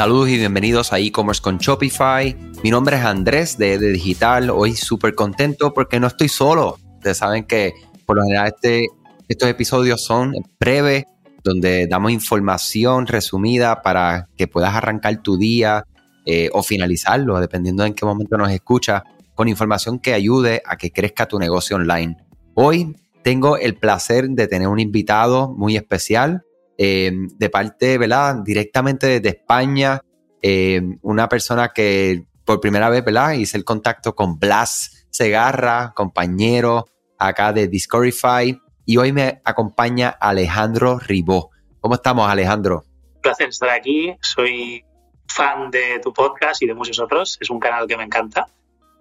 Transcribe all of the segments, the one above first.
Saludos y bienvenidos a e-commerce con Shopify. Mi nombre es Andrés de, de Digital. Hoy súper contento porque no estoy solo. Ustedes saben que por lo general este, estos episodios son breves, donde damos información resumida para que puedas arrancar tu día eh, o finalizarlo, dependiendo en qué momento nos escuchas, con información que ayude a que crezca tu negocio online. Hoy tengo el placer de tener un invitado muy especial eh, de parte, ¿verdad? Directamente desde España, eh, una persona que por primera vez, ¿verdad? Hice el contacto con Blas Segarra, compañero acá de Discoverify, y hoy me acompaña Alejandro Ribó. ¿Cómo estamos, Alejandro? Un placer estar aquí. Soy fan de tu podcast y de muchos otros. Es un canal que me encanta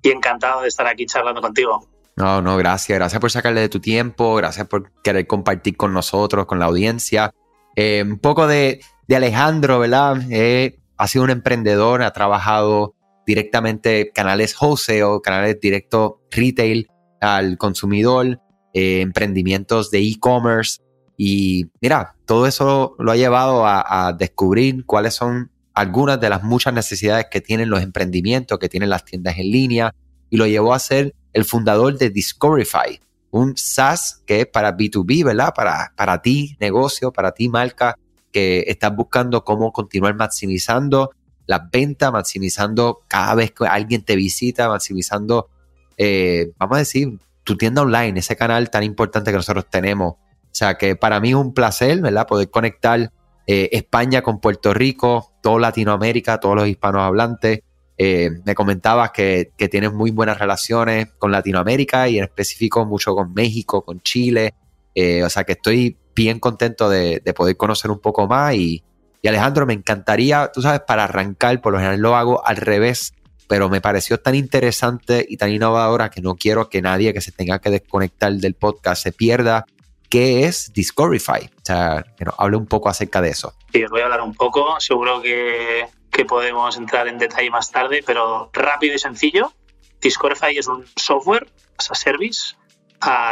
y encantado de estar aquí charlando contigo. No, no, gracias. Gracias por sacarle de tu tiempo, gracias por querer compartir con nosotros, con la audiencia. Eh, un poco de, Alejandro, ¿verdad? Eh, ha sido un emprendedor, ha trabajado directamente canales wholesale, canales directos retail al consumidor, eh, emprendimientos de e-commerce. Y mira, todo eso lo ha llevado a, descubrir cuáles son algunas de las muchas necesidades que tienen los emprendimientos, que tienen las tiendas en línea, y lo llevó a ser el fundador de Discoverify, un SaaS que es para B2B, ¿verdad? Para, para ti, negocio, para ti, marca, que estás buscando cómo continuar maximizando las ventas, maximizando cada vez que alguien te visita, maximizando, eh, vamos a decir, tu tienda online, ese canal tan importante que nosotros tenemos. O sea que para mí es un placer, ¿verdad? Poder conectar eh, España con Puerto Rico, toda Latinoamérica, todos los hispanos hablantes, eh, me comentabas que, tienes muy buenas relaciones con Latinoamérica y en específico mucho con México, con Chile. Eh, o sea que estoy bien contento de, poder conocer un poco más. Y, Alejandro, me encantaría, tú sabes, para arrancar, por lo general lo hago al revés, pero me pareció tan interesante y tan innovadora que no quiero que nadie que se tenga que desconectar del podcast se pierda. ¿Qué es Discoverify? O sea, que nos hable un poco acerca de eso. Sí, voy a hablar un poco. Seguro que que podemos entrar en detalle más tarde, pero rápido y sencillo. Discoverify es un software as a service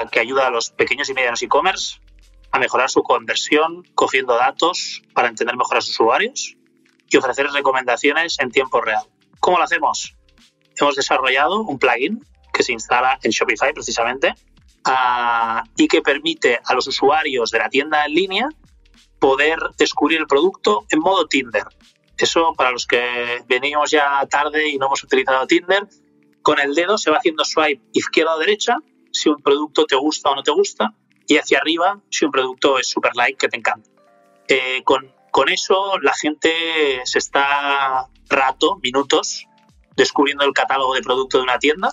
que ayuda a los pequeños y medianos e-commerce a mejorar su conversión cogiendo datos para entender mejor a sus usuarios y ofrecer recomendaciones en tiempo real. ¿Cómo lo hacemos? Hemos desarrollado un plugin que se instala en Shopify precisamente y que permite a los usuarios de la tienda en línea poder descubrir el producto en modo Tinder. Eso, para los que venimos ya tarde y no hemos utilizado Tinder, con el dedo se va haciendo swipe izquierda o derecha si un producto te gusta o no te gusta y hacia arriba si un producto es super like que te encanta. Eh, con, con eso la gente se está rato, minutos, descubriendo el catálogo de producto de una tienda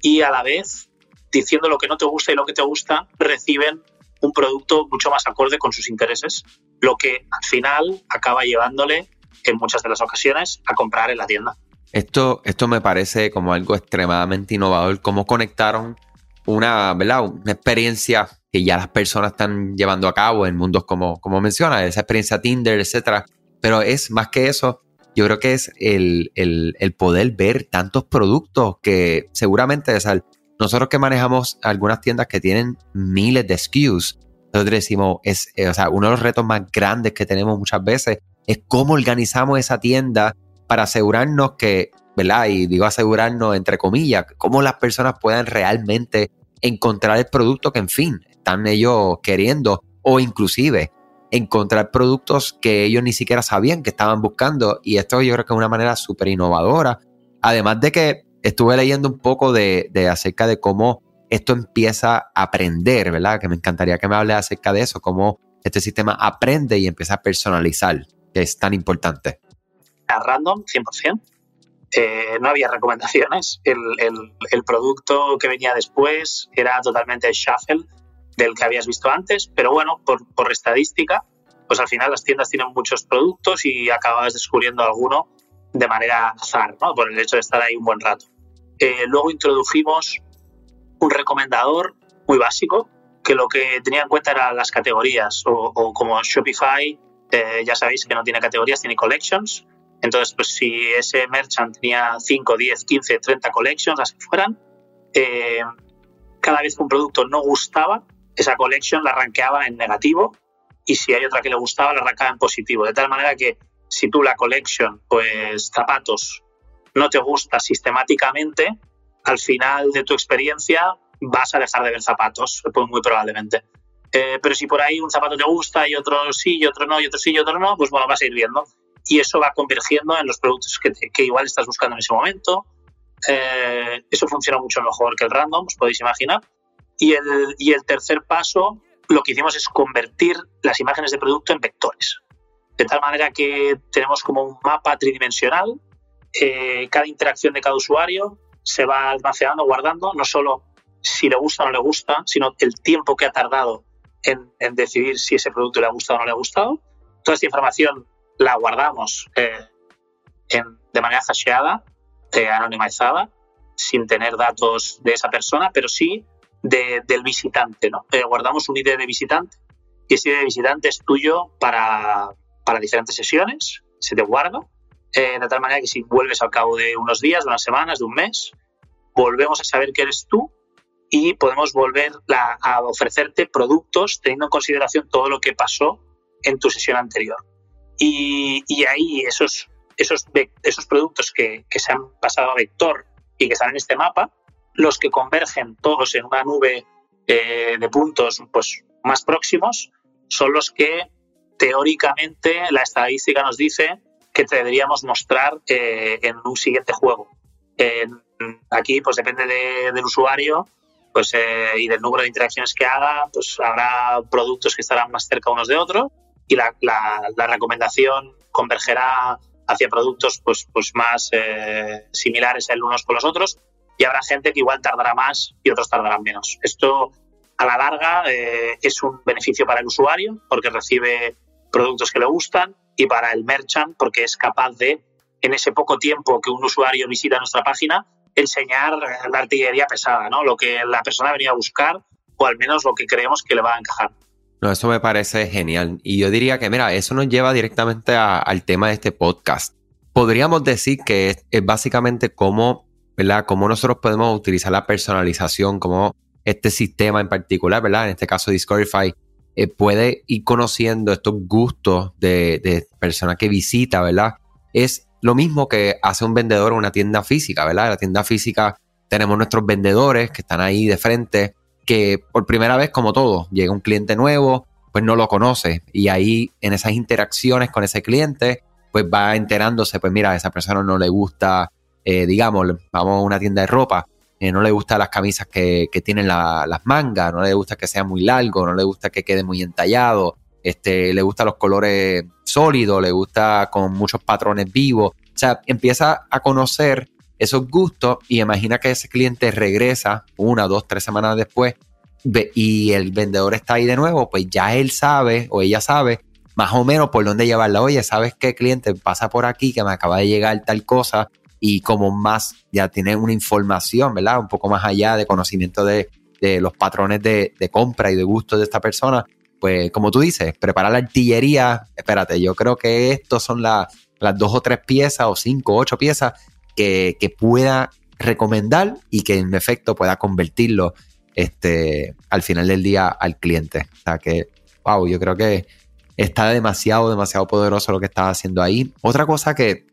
y a la vez diciendo lo que no te gusta y lo que te gusta, reciben un producto mucho más acorde con sus intereses, lo que al final acaba llevándole en muchas de las ocasiones a comprar en la tienda. Esto, esto me parece como algo extremadamente innovador, cómo conectaron una, una experiencia que ya las personas están llevando a cabo en mundos como, como menciona, esa experiencia Tinder, etcétera. Pero es más que eso, yo creo que es el, poder ver tantos productos que seguramente, o nosotros que manejamos algunas tiendas que tienen miles de SKUs, nosotros decimos, es, eh, o sea, uno de los retos más grandes que tenemos muchas veces es cómo organizamos esa tienda para asegurarnos que, ¿verdad? Y digo asegurarnos entre comillas, cómo las personas puedan realmente encontrar el producto que, en fin, están ellos queriendo o inclusive encontrar productos que ellos ni siquiera sabían que estaban buscando. Y esto yo creo que es una manera súper innovadora. Además de que estuve leyendo un poco de, de, acerca de cómo esto empieza a aprender, ¿verdad? Que me encantaría que me hable acerca de eso, cómo este sistema aprende y empieza a personalizar es tan importante? A random, 100%. Eh, no había recomendaciones. El, producto que venía después era totalmente shuffle del que habías visto antes, pero bueno, por, estadística, pues al final las tiendas tienen muchos productos y acababas descubriendo alguno de manera azar, ¿no? por el hecho de estar ahí un buen rato. Eh, luego introdujimos un recomendador muy básico que lo que tenía en cuenta eran las categorías o como Shopify eh, ya sabéis que no tiene categorías, tiene collections. Entonces, pues si ese merchant tenía 5, 10, 15, 30 collections, las que fueran, eh, cada vez que un producto no gustaba, esa collection la rankeaba en negativo y si hay otra que le gustaba, la arrancaba en positivo. De tal manera que si tú la collection, pues zapatos, no te gusta sistemáticamente, al final de tu experiencia vas a dejar de ver zapatos, pues muy probablemente. Eh, pero si por ahí un zapato te gusta y otro sí, y otro no, y otro sí, y otro no, pues bueno, vas a ir viendo. Y eso va convergiendo en los productos que, que igual estás buscando en ese momento. Eh, eso funciona mucho mejor que el random, os podéis imaginar. Y el, y el tercer paso, lo que hicimos es convertir las imágenes de producto en vectores. De tal manera que tenemos como un mapa tridimensional. Eh, cada interacción de cada usuario se va almacenando, guardando, no solo si le gusta o no le gusta, sino el tiempo que ha tardado en, decidir si ese producto le ha gustado o no le ha gustado. Toda esta información la guardamos eh, de manera hasheada, eh, anonimizada, sin tener datos de esa persona, pero sí del visitante. ¿no? Eh, guardamos un ID de visitante y ese ID de visitante es tuyo para, para diferentes sesiones, se te guarda, de tal manera que si vuelves al cabo de unos días, de unas semanas, de un mes, volvemos a saber que eres tú y podemos volver a ofrecerte productos teniendo en consideración todo lo que pasó en tu sesión anterior. Y, ahí esos, esos, esos productos que, se han pasado a vector y que están en este mapa, los que convergen todos en una nube eh, de puntos pues, más próximos, son los que teóricamente la estadística nos dice que te deberíamos mostrar eh, en un siguiente juego. aquí pues depende del usuario pues, eh, y del número de interacciones que haga, pues habrá productos que estarán más cerca unos de otros y la, recomendación convergerá hacia productos pues, pues más eh, similares el unos con los otros y habrá gente que igual tardará más y otros tardarán menos. Esto a la larga eh, es un beneficio para el usuario porque recibe productos que le gustan y para el merchant porque es capaz de, en ese poco tiempo que un usuario visita nuestra página, enseñar la artillería pesada, ¿no? Lo que la persona venía a buscar o al menos lo que creemos que le va a encajar. No, eso me parece genial. Y yo diría que, mira, eso nos lleva directamente al tema de este podcast. Podríamos decir que es, básicamente cómo, ¿verdad? Cómo nosotros podemos utilizar la personalización, cómo este sistema en particular, ¿verdad? En este caso Discoverify, eh, puede ir conociendo estos gustos de, de personas que visita, ¿verdad? Es lo mismo que hace un vendedor en una tienda física, ¿verdad? En la tienda física tenemos nuestros vendedores que están ahí de frente, que por primera vez, como todo, llega un cliente nuevo, pues no lo conoce. Y ahí en esas interacciones con ese cliente, pues va enterándose, pues mira, a esa persona no le gusta, eh, digamos, vamos a una tienda de ropa, eh, no le gustan las camisas que, tienen las mangas, no le gusta que sea muy largo, no le gusta que quede muy entallado, este, le gustan los colores sólidos, le gusta con muchos patrones vivos. O sea, empieza a conocer esos gustos y imagina que ese cliente regresa una, dos, tres semanas después y el vendedor está ahí de nuevo, pues ya él sabe o ella sabe más o menos por dónde llevarla. Oye, ¿sabes qué cliente pasa por aquí que me acaba de llegar tal cosa? Y como más ya tiene una información, ¿verdad? Un poco más allá de conocimiento de, los patrones de, de compra y de gusto de esta persona, pues como tú dices, preparar la artillería, espérate, yo creo que estos son las dos o tres piezas o cinco o ocho piezas que, pueda recomendar y que en efecto pueda convertirlo este, al final del día al cliente. O sea que, wow, yo creo que está demasiado, demasiado poderoso lo que estás haciendo ahí. Otra cosa que,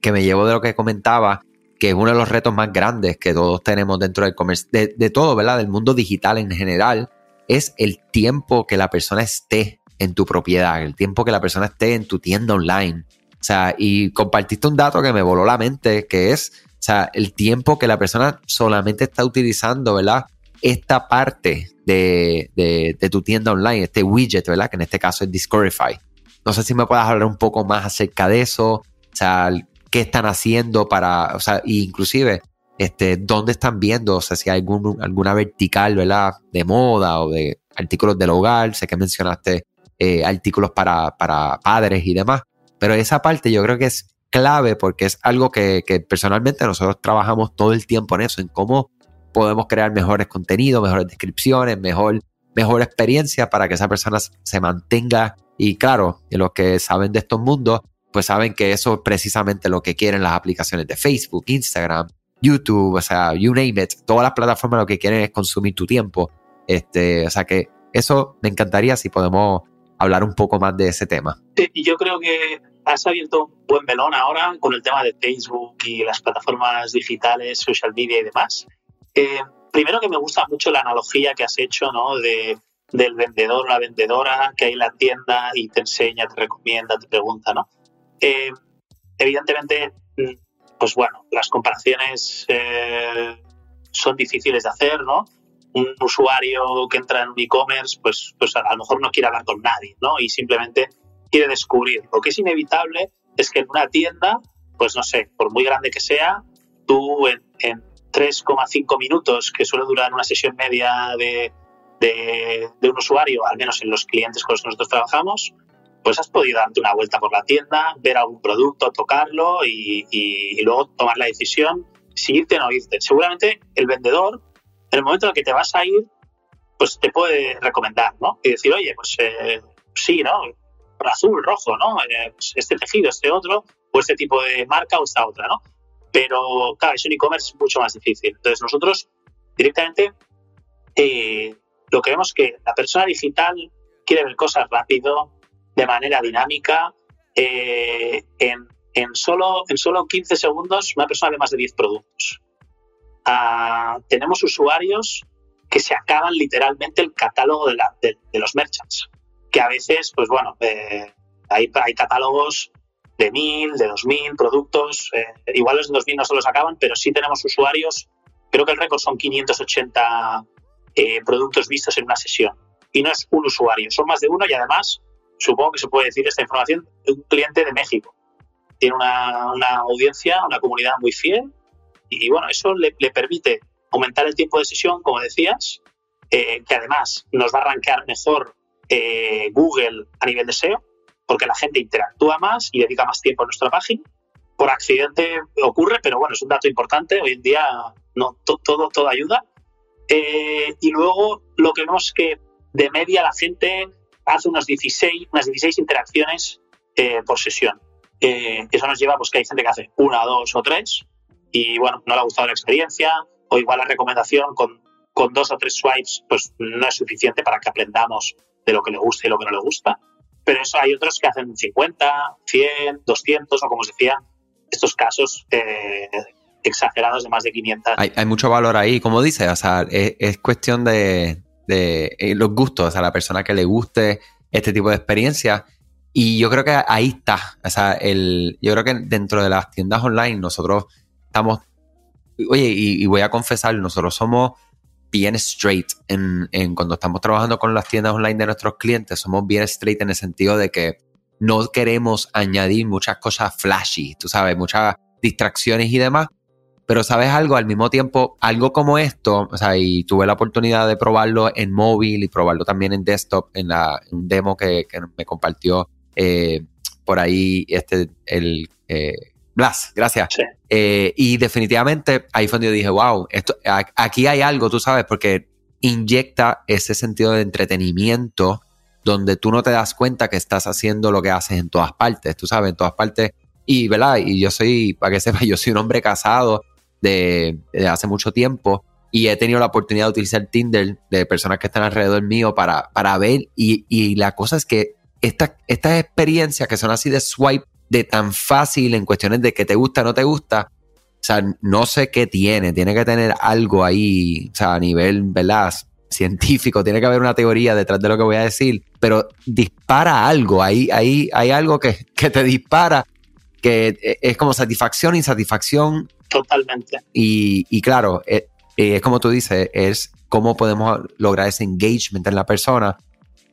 que me llevo de lo que comentaba, que es uno de los retos más grandes que todos tenemos dentro del comercio, de, de todo, ¿verdad? Del mundo digital en general, es el tiempo que la persona esté en tu propiedad, el tiempo que la persona esté en tu tienda online. O sea, y compartiste un dato que me voló la mente, que es, o sea, el tiempo que la persona solamente está utilizando, ¿verdad? Esta parte de, de, tu tienda online, este widget, ¿verdad? Que en este caso es Discoverify. No sé si me puedas hablar un poco más acerca de eso, o sea, qué están haciendo para, o sea, inclusive este, dónde están viendo, o sea, si hay algún, alguna vertical, ¿verdad? De moda o de artículos del hogar, sé que mencionaste eh, artículos para, para padres y demás, pero esa parte yo creo que es clave porque es algo que, personalmente nosotros trabajamos todo el tiempo en eso, en cómo podemos crear mejores contenidos, mejores descripciones, mejor, mejor experiencia para que esa persona se mantenga. Y claro, los que saben de estos mundos, pues saben que eso es precisamente lo que quieren las aplicaciones de Facebook, Instagram, YouTube, o sea, you name it, todas las plataformas lo que quieren es consumir tu tiempo. Este, o sea que eso me encantaría si podemos hablar un poco más de ese tema. Y yo creo que has abierto un buen melón ahora con el tema de Facebook y las plataformas digitales, social media y demás. Eh, primero que me gusta mucho la analogía que has hecho, ¿no? De, del vendedor la vendedora que hay en la tienda y te enseña, te recomienda, te pregunta, ¿no? Eh, evidentemente, pues bueno, las comparaciones eh, son difíciles de hacer, ¿no? Un usuario que entra en un e-commerce, pues, pues a, lo mejor no quiere hablar con nadie, ¿no? Y simplemente quiere descubrir. Lo que es inevitable es que en una tienda, pues no sé, por muy grande que sea, tú en, en 3,5 minutos, que suele durar una sesión media de, un usuario, al menos en los clientes con los que nosotros trabajamos, pues has podido darte una vuelta por la tienda, ver algún producto, tocarlo y, luego tomar la decisión si irte o no irte. Seguramente el vendedor, en el momento en el que te vas a ir, pues te puede recomendar, ¿no? Y decir, oye, pues eh, sí, ¿no? Azul, rojo, ¿no? Eh, pues este tejido, este otro, o este tipo de marca o esta otra, ¿no? Pero, claro, eso en e-commerce es mucho más difícil. Entonces, nosotros directamente eh, lo que vemos es que la persona digital quiere ver cosas rápido, de manera dinámica. Eh, en, solo, en solo 15 segundos, una persona ve más de 10 productos. Ah, tenemos usuarios que se acaban literalmente el catálogo de, los merchants. Que a veces, pues bueno, eh, hay, hay catálogos de 1.000, de 2.000 productos. Eh, igual los de 2.000 no se los acaban, pero sí tenemos usuarios. Creo que el récord son 580 eh, productos vistos en una sesión. Y no es un usuario, son más de uno y además, supongo que se puede decir esta información, un cliente de México. Tiene una, una audiencia, una comunidad muy fiel y, bueno, eso le, permite aumentar el tiempo de sesión, como decías, eh, que además nos va a arrancar mejor Google a nivel de SEO porque la gente interactúa más y dedica más tiempo a nuestra página. Por accidente ocurre, pero bueno, es un dato importante. Hoy en día no, todo, todo ayuda. Eh, y luego lo que vemos que de media la gente hace unos 16, unas 16 interacciones eh, por sesión. Eh, eso nos lleva pues que hay gente que hace una, dos o tres y bueno, no le ha gustado la experiencia o igual la recomendación con, con dos o tres swipes pues no es suficiente para que aprendamos de lo que le gusta y lo que no le gusta pero eso hay otros que hacen 50, 100, 200 o como os decía, estos casos eh, exagerados de más de 500. Hay, mucho valor ahí, como dices, o sea, es, cuestión de, eh, los gustos, sea, la persona que le guste este tipo de experiencia. Y yo creo que ahí está, o sea, el, yo creo que dentro de las tiendas online nosotros estamos, oye, y voy a confesar, nosotros somos bien straight en, cuando estamos trabajando con las tiendas online de nuestros clientes, somos bien straight en el sentido de que no queremos añadir muchas cosas flashy, tú sabes, muchas distracciones y demás. Pero sabes algo, al mismo tiempo, algo como esto, o sea, y tuve la oportunidad de probarlo en móvil y probarlo también en desktop, en, la, un demo que, me compartió eh, por ahí este, el eh, Blas, gracias. Eh, y definitivamente ahí fue donde yo dije, wow, esto, aquí hay algo, tú sabes, porque inyecta ese sentido de entretenimiento donde tú no te das cuenta que estás haciendo lo que haces en todas partes, tú sabes, en todas partes. Y, ¿verdad? Y yo soy, para que sepas, yo soy un hombre casado de, hace mucho tiempo y he tenido la oportunidad de utilizar Tinder de personas que están alrededor mío para, para ver. Y, y la cosa es que estas experiencias que son así de swipe de tan fácil en cuestiones de que te gusta o no te gusta. O sea, no sé qué tiene. Tiene que tener algo ahí, o sea, a nivel, ¿verdad? Científico, tiene que haber una teoría detrás de lo que voy a decir, pero dispara algo. Ahí, ahí hay algo que, te dispara, que es como satisfacción, insatisfacción. Totalmente. Y, y claro, es, eh, es como tú dices, es cómo podemos lograr ese engagement en la persona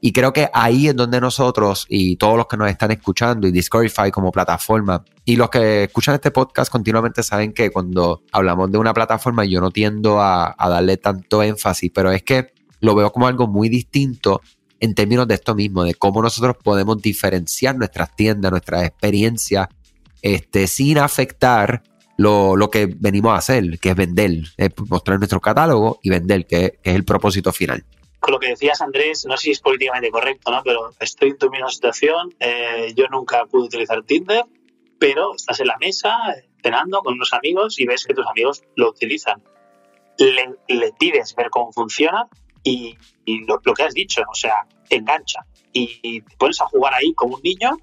y creo que ahí es donde nosotros y todos los que nos están escuchando y Discoverify como plataforma y los que escuchan este podcast continuamente saben que cuando hablamos de una plataforma yo no tiendo a, darle tanto énfasis, pero es que lo veo como algo muy distinto en términos de esto mismo, de cómo nosotros podemos diferenciar nuestras tiendas, nuestras experiencias, este, sin afectar lo, que venimos a hacer, que es vender, mostrar nuestro catálogo y vender, que es el propósito final con lo que decías, Andrés, no sé si es políticamente correcto, ¿no? Pero estoy en tu misma situación. Eh, yo nunca pude utilizar Tinder, pero estás en la mesa cenando con unos amigos y ves que tus amigos lo utilizan. Le, pides ver cómo funciona y, lo, que has dicho, o sea, engancha. Y, te pones a jugar ahí como un niño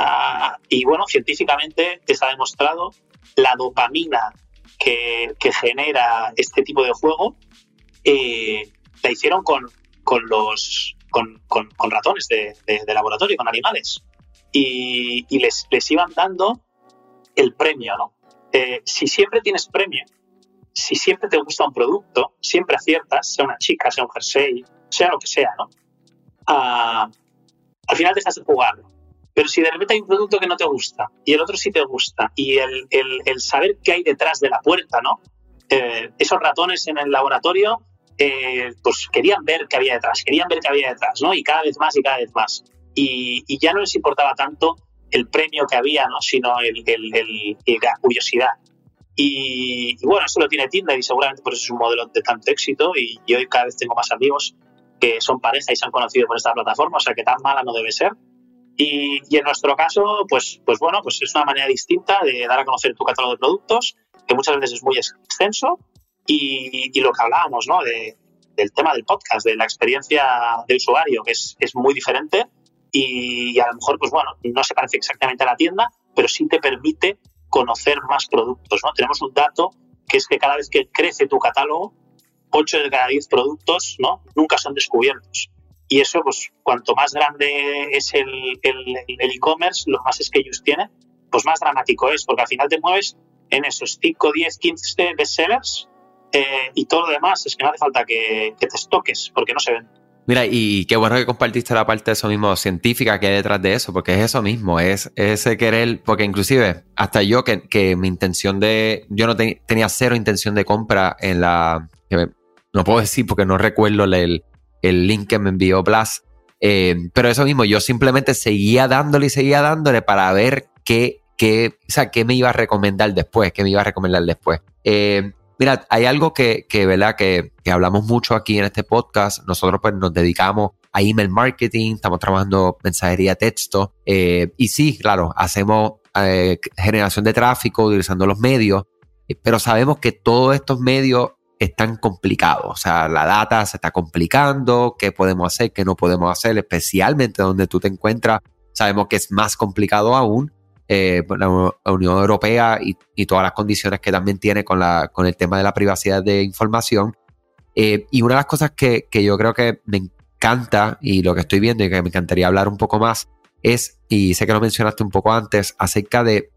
Ah, y bueno, científicamente está demostrado la dopamina que, genera este tipo de juego, eh, la hicieron con, con los con, ratones de, laboratorio, con animales. Y, les, les, iban dando el premio, ¿no? Eh, si siempre tienes premio, si siempre te gusta un producto, siempre aciertas, sea una chica, sea un jersey, sea lo que sea, ¿no? Ah, al final dejas de jugarlo. Pero si de repente hay un producto que no te gusta y el otro sí te gusta y el, el, saber qué hay detrás de la puerta, ¿no? Eh, esos ratones en el laboratorio, eh, pues querían ver qué había detrás, querían ver qué había detrás, ¿no? Y cada vez más y cada vez más. Y, y ya no les importaba tanto el premio que había, ¿no? Sino el, la curiosidad. Y, bueno, eso lo tiene Tinder y seguramente por eso es un modelo de tanto éxito y yo cada vez tengo más amigos que son pareja y se han conocido por esta plataforma, o sea que tan mala no debe ser. Y, en nuestro caso, pues, pues bueno, pues es una manera distinta de dar a conocer tu catálogo de productos, que muchas veces es muy extenso, y, lo que hablábamos, ¿no? De, del tema del podcast, de la experiencia de usuario, que es, es muy diferente, y, a lo mejor, pues bueno, no se parece exactamente a la tienda, pero sí te permite conocer más productos, ¿no? Tenemos un dato que es que cada vez que crece tu catálogo, 8 de cada 10 productos, ¿no? Nunca son descubiertos. Y eso, pues, cuanto más grande es el e-commerce, el, los más SKUs tiene, pues más dramático es, porque al final te mueves en esos 5, 10, 15 bestsellers eh, y todo lo demás es que no hace falta que, te estoques, porque no se ven. Mira, y qué bueno que compartiste la parte de eso mismo científica que hay detrás de eso, porque es eso mismo, es ese querer, porque inclusive hasta yo que, que mi intención de, yo no tenía cero intención de compra en la, no puedo decir porque no recuerdo el, el link que me envió Blas. Eh, pero eso mismo, yo simplemente seguía dándole y seguía dándole para ver qué, qué, o sea, qué me iba a recomendar después, qué me iba a recomendar después. Eh, mira, hay algo que, que ¿verdad? Que, que, hablamos mucho aquí en este podcast. Nosotros pues nos dedicamos a email marketing, estamos trabajando mensajería texto. Eh, y sí, claro, hacemos generación de tráfico utilizando los medios, pero sabemos que todos estos medios están complicados. O sea, la data se está complicando, qué podemos hacer, qué no podemos hacer, especialmente donde tú te encuentras. Sabemos que es más complicado aún. Eh, la Unión Europea y, todas las condiciones que también tiene con, la, con el tema de la privacidad de información. Eh, y una de las cosas que, que yo creo que me encanta y lo que estoy viendo y que me encantaría hablar un poco más es, y sé que lo mencionaste un poco antes, acerca de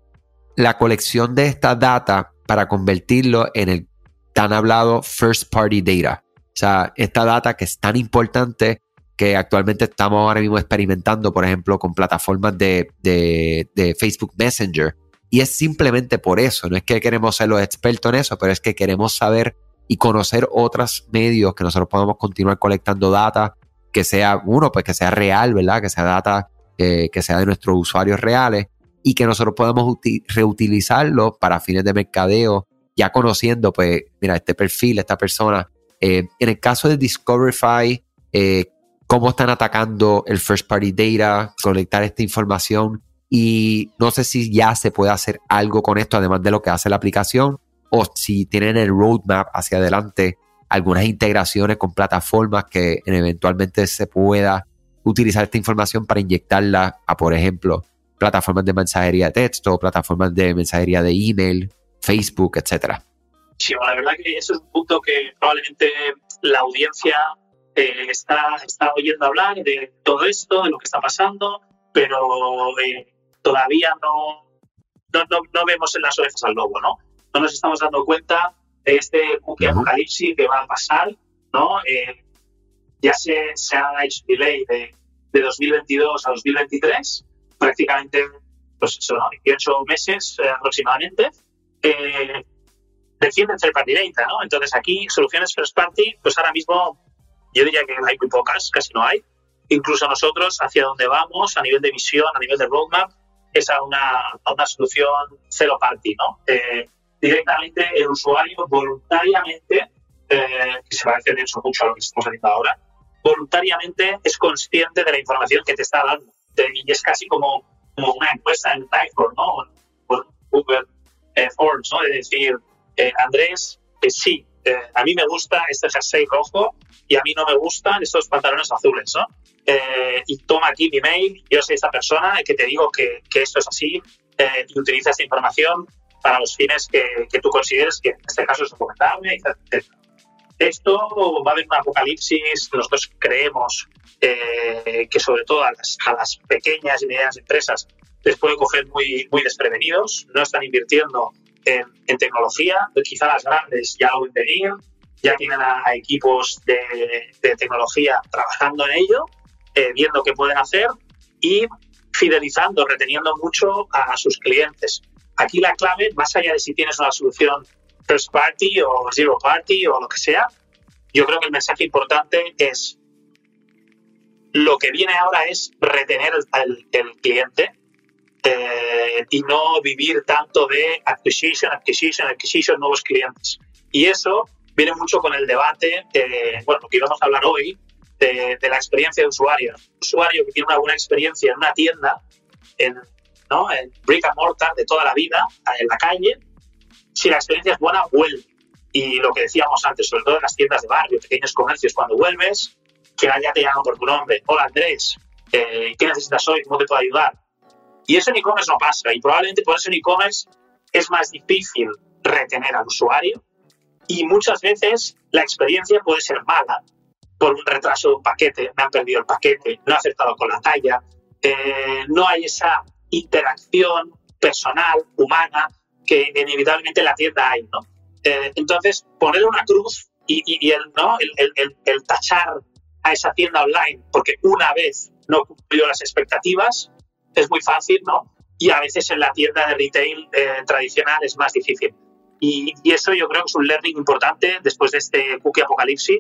la colección de esta data para convertirlo en el tan hablado first party data. O sea, esta data que es tan importante que actualmente estamos ahora mismo experimentando, por ejemplo, con plataformas de, Facebook Messenger. Y es simplemente por eso, no es que queremos ser los expertos en eso, pero es que queremos saber y conocer otros medios que nosotros podamos continuar colectando data, que sea, uno, pues que sea real, ¿verdad? Que sea data eh, que sea de nuestros usuarios reales y que nosotros podamos reutilizarlo para fines de mercadeo ya conociendo, pues, mira, este perfil, esta persona. Eh, en el caso de Discoverify, eh, cómo están atacando el first party data, colectar esta información y no sé si ya se puede hacer algo con esto, además de lo que hace la aplicación, o si tienen el roadmap hacia adelante, algunas integraciones con plataformas que eventualmente se pueda utilizar esta información para inyectarla a, por ejemplo, plataformas de mensajería de texto, plataformas de mensajería de email, Facebook, etcétera. Sí, la verdad que ese es un punto que probablemente la audiencia eh, está, está oyendo hablar de todo esto, de lo que está pasando, pero eh, todavía no, no, no, vemos en las orejas al lobo, ¿no? No nos estamos dando cuenta de este apocalipsis que va a pasar, ¿no? Eh, ya se, se, ha hecho delay de, de 2022 a 2023, prácticamente pues, son 18 meses aproximadamente, eh, defienden third party data, ¿no? Entonces aquí soluciones first party, pues ahora mismo yo diría que hay muy pocas, casi no hay. Incluso nosotros, hacia donde vamos, a nivel de visión, a nivel de roadmap, es a una, a una solución cero party, ¿no? Eh, directamente el usuario voluntariamente, eh, que se parece de eso mucho a lo que estamos haciendo ahora, voluntariamente es consciente de la información que te está dando. y es casi como, como una encuesta en Typeform, ¿no? Por Google eh, ¿no? De decir, eh, Andrés, que sí, eh, a mí me gusta este jersey rojo y a mí no me gustan estos pantalones azules, ¿no? Eh, y toma aquí mi mail, yo soy esta persona que te digo que, que esto es así eh, y utiliza esta información para los fines que, que, tú consideres que en este caso es recomendable, etc. Esto va a haber un apocalipsis, nosotros creemos eh, que sobre todo a las, a las, pequeñas y medianas empresas les puede coger muy, muy desprevenidos, no están invirtiendo en, en tecnología, quizá las grandes ya lo ven venir, ya tienen a, a equipos de, de, tecnología trabajando en ello, eh, viendo qué pueden hacer y fidelizando, reteniendo mucho a, a sus clientes. Aquí la clave, más allá de si tienes una solución first party o zero party o lo que sea, yo creo que el mensaje importante es lo que viene ahora es retener el, el cliente eh, y no vivir tanto de acquisition, acquisition, acquisition, nuevos clientes. Y eso viene mucho con el debate, de, bueno, lo que íbamos a hablar hoy, de, de, la experiencia de usuario. Un usuario que tiene una buena experiencia en una tienda, en, ¿no? en brick and mortar de toda la vida, en la calle, si la experiencia es buena, vuelve. Y lo que decíamos antes, sobre todo en las tiendas de barrio, pequeños comercios, cuando vuelves, que ya te llaman por tu nombre. Hola Andrés, eh, ¿qué necesitas hoy? ¿Cómo te puedo ayudar? Y eso en e-commerce no pasa. Y probablemente por eso en e-commerce es más difícil retener al usuario. Y muchas veces la experiencia puede ser mala por un retraso de un paquete, me han perdido el paquete, no he acertado con la talla, eh, no hay esa interacción personal, humana, que inevitablemente en la tienda hay, ¿no? Eh, entonces, poner una cruz y, y, y el, ¿no? El, el, el, tachar a esa tienda online porque una vez no cumplió las expectativas es muy fácil, ¿no? Y a veces en la tienda de retail eh, tradicional es más difícil. Y, eso yo creo que es un learning importante después de este cookie apocalipsis,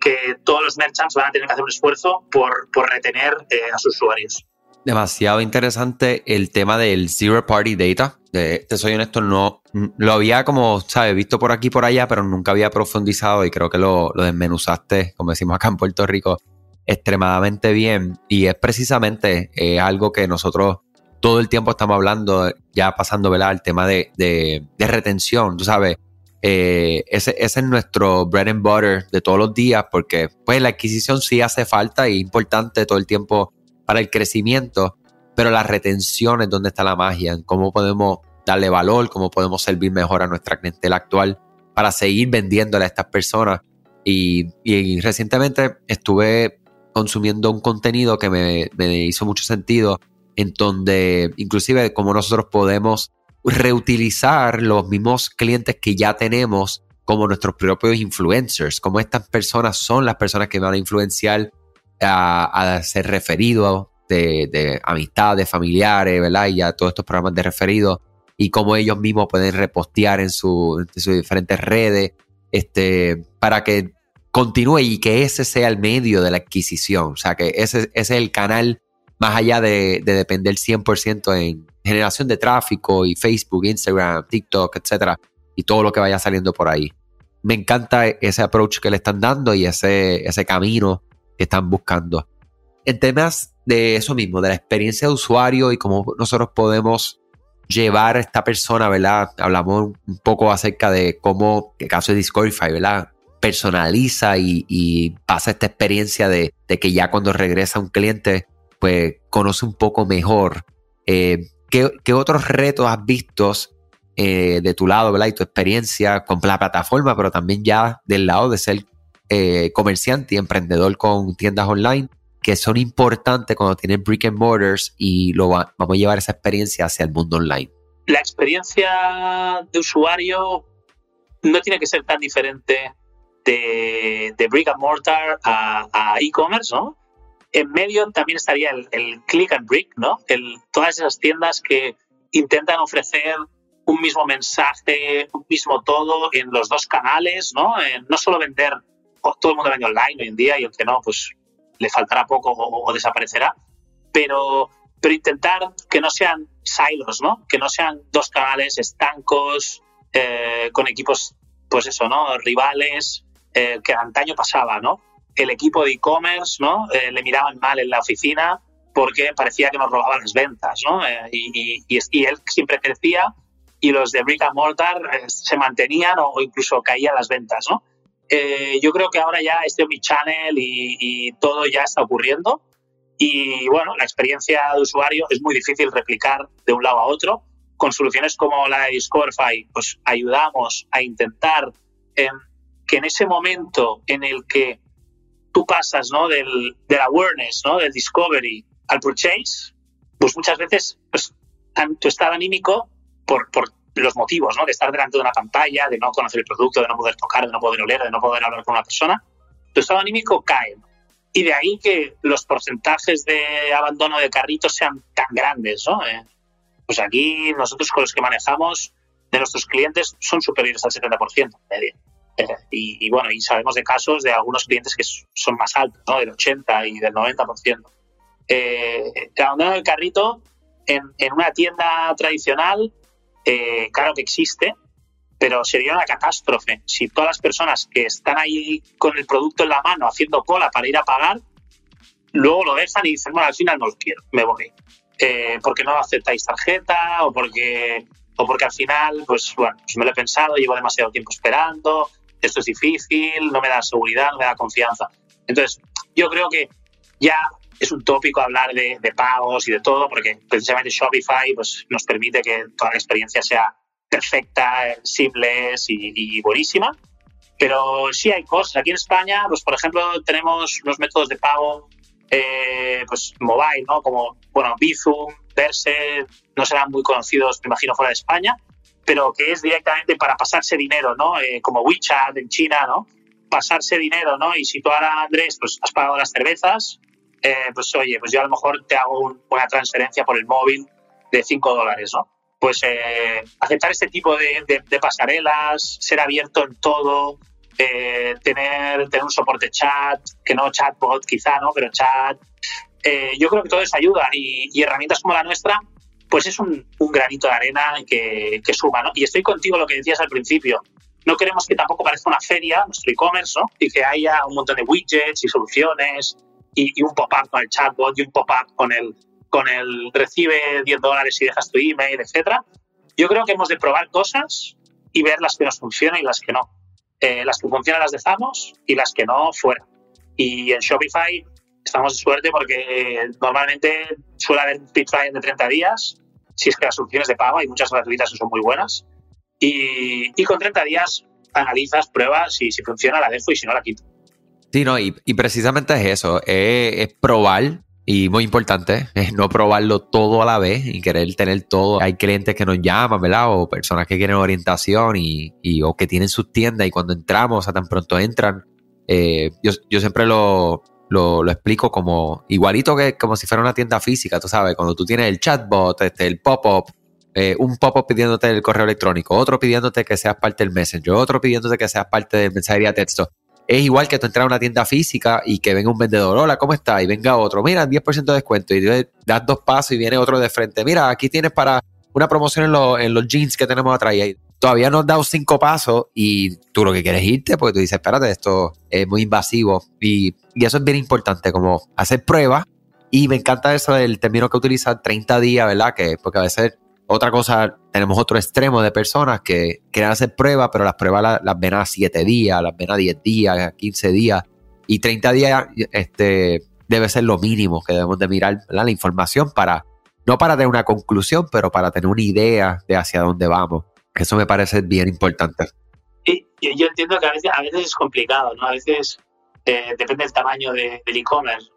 que todos los merchants van a tener que hacer un esfuerzo por, por retener eh, a sus usuarios. Demasiado interesante el tema del Zero Party Data. Te soy honesto, no lo había como, ¿sabes? Visto por aquí por allá, pero nunca había profundizado y creo que lo, lo desmenuzaste, como decimos acá en Puerto Rico, extremadamente bien. Y es precisamente eh, algo que nosotros todo el tiempo estamos hablando, ya pasando, ¿verdad? El tema de, de, retención, tú sabes. Eh, ese, ese, es nuestro bread and butter de todos los días, porque pues la adquisición sí hace falta y es importante todo el tiempo para el crecimiento, pero la retención es donde está la magia, en cómo podemos darle valor, cómo podemos servir mejor a nuestra clientela actual para seguir vendiéndole a estas personas. Y recientemente estuve consumiendo un contenido que me, hizo mucho sentido, en donde inclusive como nosotros podemos reutilizar los mismos clientes que ya tenemos como nuestros propios influencers, como estas personas son las personas que van a influenciar a, a ser referidos de, de, amistades, familiares, ¿verdad? Y a todos estos programas de referidos y cómo ellos mismos pueden repostear en, en sus diferentes redes este, para que continúe y que ese sea el medio de la adquisición. O sea, que ese, es el canal más allá de, de depender 100% en generación de tráfico y Facebook, Instagram, TikTok, etcétera, y todo lo que vaya saliendo por ahí. Me encanta ese approach que le están dando y ese, ese camino que están buscando. En temas de eso mismo, de la experiencia de usuario y cómo nosotros podemos llevar a esta persona, ¿verdad? Hablamos un poco acerca de cómo, el caso de Discoverify, ¿verdad? Personaliza y, pasa esta experiencia de, que ya cuando regresa un cliente, pues conoce un poco mejor. Eh, ¿qué, ¿qué, otros retos has visto eh, de tu lado, ¿verdad? Y tu experiencia con la plataforma, pero también ya del lado de ser eh, comerciante y emprendedor con tiendas online que son importantes cuando tienen brick and mortars y lo va, vamos a llevar esa experiencia hacia el mundo online. La experiencia de usuario no tiene que ser tan diferente de, de brick and mortar a, a e-commerce, ¿no? En medio también estaría el, el click and brick, ¿no? El, todas esas tiendas que intentan ofrecer un mismo mensaje, un mismo todo en los dos canales, ¿no? No solo vender, todo el mundo vende online hoy en día y el que no, pues le faltará poco o, o desaparecerá, pero, pero intentar que no sean silos, ¿no? Que no sean dos canales estancos, eh, con equipos, pues eso, ¿no? Rivales, eh, que antaño pasaba, ¿no? El equipo de e-commerce, ¿no? Eh, le miraban mal en la oficina porque parecía que nos robaban las ventas, ¿no? y, y, y, él siempre crecía y los de brick and mortar eh, se mantenían o incluso caían las ventas, ¿no? Eh, yo creo que ahora ya este Omnichannel y, y todo ya está ocurriendo y bueno, la experiencia de usuario es muy difícil replicar de un lado a otro. Con soluciones como la de Discoverify, pues ayudamos a intentar que en ese momento en el que tú pasas ¿no? del, del awareness, ¿no? del discovery al purchase, pues muchas veces pues, tu estado anímico, por, por los motivos ¿no? de estar delante de una pantalla, de no conocer el producto, de no poder tocar, de no poder oler, de no poder hablar con una persona, tu estado anímico cae. Y de ahí que los porcentajes de abandono de carritos sean tan grandes. ¿no? Eh, pues aquí nosotros con los que manejamos de nuestros clientes son superiores al 70% media. Eh, y, bueno, y sabemos de casos de algunos clientes que son más altos, ¿no? del 80 y del 90%. Eh, el abandono del carrito en, en una tienda tradicional, eh, claro que existe, pero sería una catástrofe si todas las personas que están ahí con el producto en la mano haciendo cola para ir a pagar, luego lo dejan y dicen, bueno, al final no lo quiero, me voy. Eh, porque no aceptáis tarjeta o porque, o porque al final, pues bueno, pues me lo he pensado, llevo demasiado tiempo esperando, esto es difícil, no me da seguridad, no me da confianza. Entonces, yo creo que ya es un tópico hablar de, pagos y de todo, porque precisamente Shopify pues, nos permite que toda la experiencia sea perfecta, simple y, buenísima. Pero sí hay cosas. Aquí en España, pues por ejemplo, tenemos unos métodos de pago eh, pues mobile, ¿no? Como, bueno, Bizum, Verse, no serán muy conocidos, me imagino, fuera de España, pero que es directamente para pasarse dinero, ¿no? Eh, como WeChat en China, ¿no? Pasarse dinero, ¿no? Y si tú ahora, Andrés, pues has pagado las cervezas, eh, pues oye, pues yo a lo mejor te hago una transferencia por el móvil de 5 dólares, ¿no? Pues eh, aceptar este tipo de, pasarelas, ser abierto en todo, tener, tener un soporte chat, que no chatbot quizá, ¿no? Pero chat. yo creo que todo eso ayuda y herramientas como la nuestra pues es un, granito de arena que, que, suma, ¿no? Y estoy contigo lo que decías al principio. No queremos que tampoco parezca una feria, nuestro e-commerce, ¿no? Y que haya un montón de widgets y soluciones y, un pop-up con el chatbot y un pop-up con el, con el recibe 10 dólares y dejas tu email, etcétera. Yo creo que hemos de probar cosas y ver las que nos funcionan y las que no. Eh, las que funcionan las dejamos y las que no, fuera. Y en Shopify estamos de suerte porque normalmente suele haber un de 30 días, si es que las soluciones de pago, hay muchas gratuitas que son muy buenas, y, con 30 días analizas, pruebas y si funciona la dejo y si no la quito. Sí, no, y, precisamente es eso, es, probar y muy importante, es no probarlo todo a la vez y querer tener todo. Hay clientes que nos llaman, ¿verdad? O personas que quieren orientación y, y o que tienen sus tiendas y cuando entramos, o tan pronto entran, eh, yo, yo siempre lo, lo, explico como igualito que como si fuera una tienda física, tú sabes, cuando tú tienes el chatbot, este, el pop-up, eh, un pop-up pidiéndote el correo electrónico, otro pidiéndote que seas parte del Messenger, otro pidiéndote que seas parte de mensajería texto. Es igual que tú entrar a una tienda física y que venga un vendedor, hola, ¿cómo está? Y venga otro, mira, 10% de descuento. Y das dos pasos y viene otro de frente, mira, aquí tienes para una promoción en, en los jeans que tenemos atrás. Y todavía no has dado cinco pasos y tú lo que quieres irte, porque tú dices, espérate, esto es muy invasivo. Y, eso es bien importante, como hacer pruebas. Y me encanta eso del término que utiliza 30 días, ¿verdad? Que, porque a veces otra cosa, tenemos otro extremo de personas que quieren hacer pruebas, pero las pruebas las, ven a 7 días, las ven a 10 días, a 15 días. Y 30 días este, debe ser lo mínimo que debemos de mirar la información para, no para tener una conclusión, pero para tener una idea de hacia dónde vamos. Eso me parece bien importante. Y, yo entiendo que a veces, a veces es complicado, ¿no? A veces eh, depende del tamaño de, del e-commerce,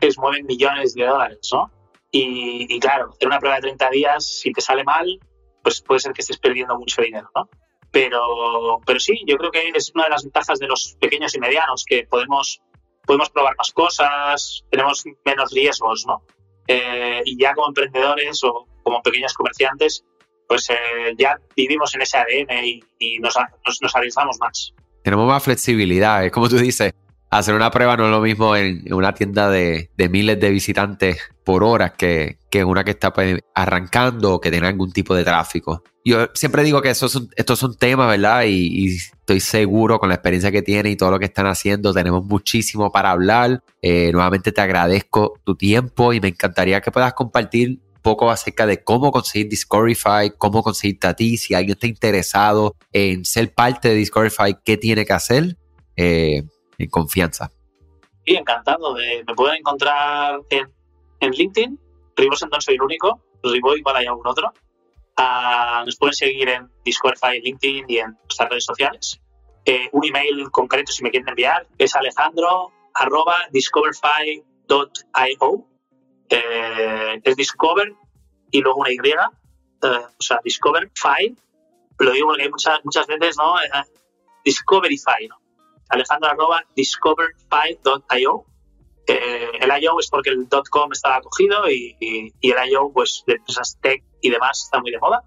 es mueven millones de dólares, ¿no? Y, claro, en una prueba de 30 días, si te sale mal, pues puede ser que estés perdiendo mucho dinero, ¿no? Pero, pero sí, yo creo que es una de las ventajas de los pequeños y medianos, que podemos, podemos probar más cosas, tenemos menos riesgos, ¿no? Eh, y ya como emprendedores o como pequeños comerciantes, pues eh, ya vivimos en ese ADN y, nos, nos, más. Tenemos más flexibilidad, es como tú dices, hacer una prueba no es lo mismo en, una tienda de, miles de visitantes por hora que, que una que está pues, arrancando o que tenga algún tipo de tráfico. Yo siempre digo que estos son, estos son temas, ¿verdad? Y, estoy seguro con la experiencia que tiene y todo lo que están haciendo, tenemos muchísimo para hablar. Eh, nuevamente te agradezco tu tiempo y me encantaría que puedas compartir poco acerca de cómo conseguir Discoverify, cómo conseguirte a ti, si alguien está interesado en ser parte de Discoverify, qué tiene que hacer, eh, en confianza. Sí, encantado. De, me pueden encontrar en, en LinkedIn, Ribos entonces soy el único, Ribo igual hay algún otro. Ah, nos pueden seguir en Discoverify, LinkedIn y en nuestras redes sociales. Eh, un email concreto si me quieren enviar es alejandro arroba discoverify.io. Eh, es discover y luego una Y, eh, o sea, discoverify. Lo digo porque hay muchas, muchas veces, ¿no? Eh, discoverify, ¿no? Alejandro arroba discoverify.io. Eh, el IO es porque el .com estaba acogido y, y, y, el IO, pues, de empresas tech y demás está muy de moda.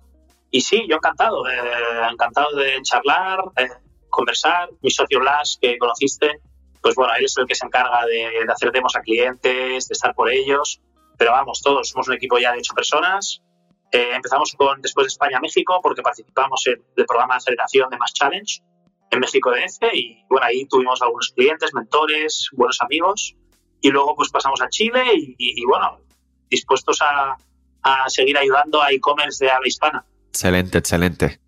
Y sí, yo encantado, eh, encantado de charlar, eh, conversar. Mi socio Blas, que conociste, pues bueno, él es el que se encarga de, de, hacer demos a clientes, de estar por ellos. Pero vamos, todos somos un equipo ya de ocho personas. Eh, empezamos con después de España México porque participamos en el programa de aceleración de Mass Challenge en México DF y bueno, ahí tuvimos algunos clientes, mentores, buenos amigos y luego pues pasamos a Chile y, y, y bueno, dispuestos a, a seguir ayudando a e-commerce de habla hispana. Excelente, excelente.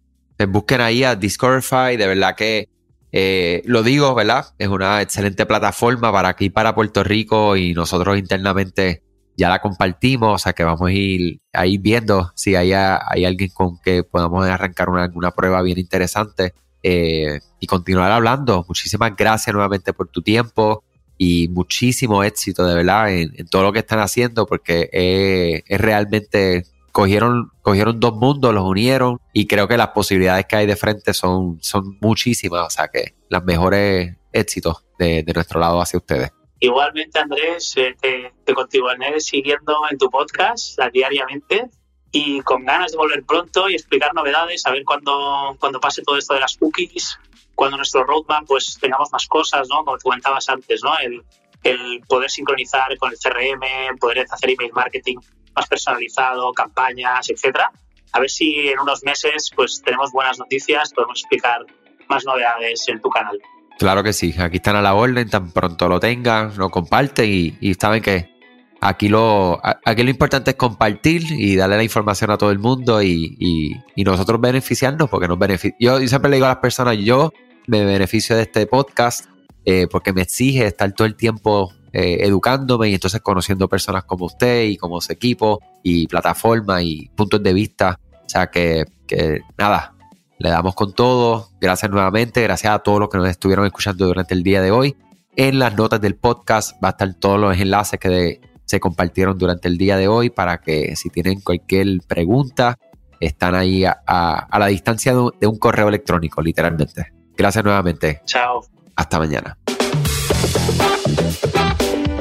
Busquen ahí a Discoverify, de verdad que eh, lo digo, ¿verdad? Es una excelente plataforma para aquí, para Puerto Rico y nosotros internamente ya la compartimos, o sea que vamos a ir ahí viendo si hay, hay alguien con que podamos arrancar una, una prueba bien interesante eh, y continuar hablando. Muchísimas gracias nuevamente por tu tiempo y muchísimo éxito de verdad en, todo lo que están haciendo porque es, es realmente cogieron, cogieron dos mundos, los unieron y creo que las posibilidades que hay de frente son, son muchísimas, o sea que las mejores éxitos de, de nuestro lado hacia ustedes. Igualmente, Andrés, eh, te, te continuaré siguiendo en tu podcast diariamente y con ganas de volver pronto y explicar novedades, a ver cuando, cuando pase todo esto de las cookies, cuando nuestro roadmap pues tengamos más cosas, ¿no? Como te comentabas antes, ¿no? El, el poder sincronizar con el CRM, poder hacer email marketing más personalizado, campañas, etcétera. A ver si en unos meses pues tenemos buenas noticias, podemos explicar más novedades en tu canal. Claro que sí, aquí están a la orden, tan pronto lo tengan, lo comparten y, y saben que aquí lo, aquí lo importante es compartir y darle la información a todo el mundo y, y, nosotros beneficiarnos porque nos beneficia. Yo, yo, siempre le digo a las personas, yo me beneficio de este podcast eh, porque me exige estar todo el tiempo eh, educándome y entonces conociendo personas como usted y como su equipo y plataforma y puntos de vista. O sea que, que nada, le damos con todo. Gracias nuevamente. Gracias a todos los que nos estuvieron escuchando durante el día de hoy. En las notas del podcast va a estar todos los enlaces que de, se compartieron durante el día de hoy para que si tienen cualquier pregunta, están ahí a, a, a la distancia de un, de un correo electrónico, literalmente. Gracias nuevamente. Chao. Hasta mañana.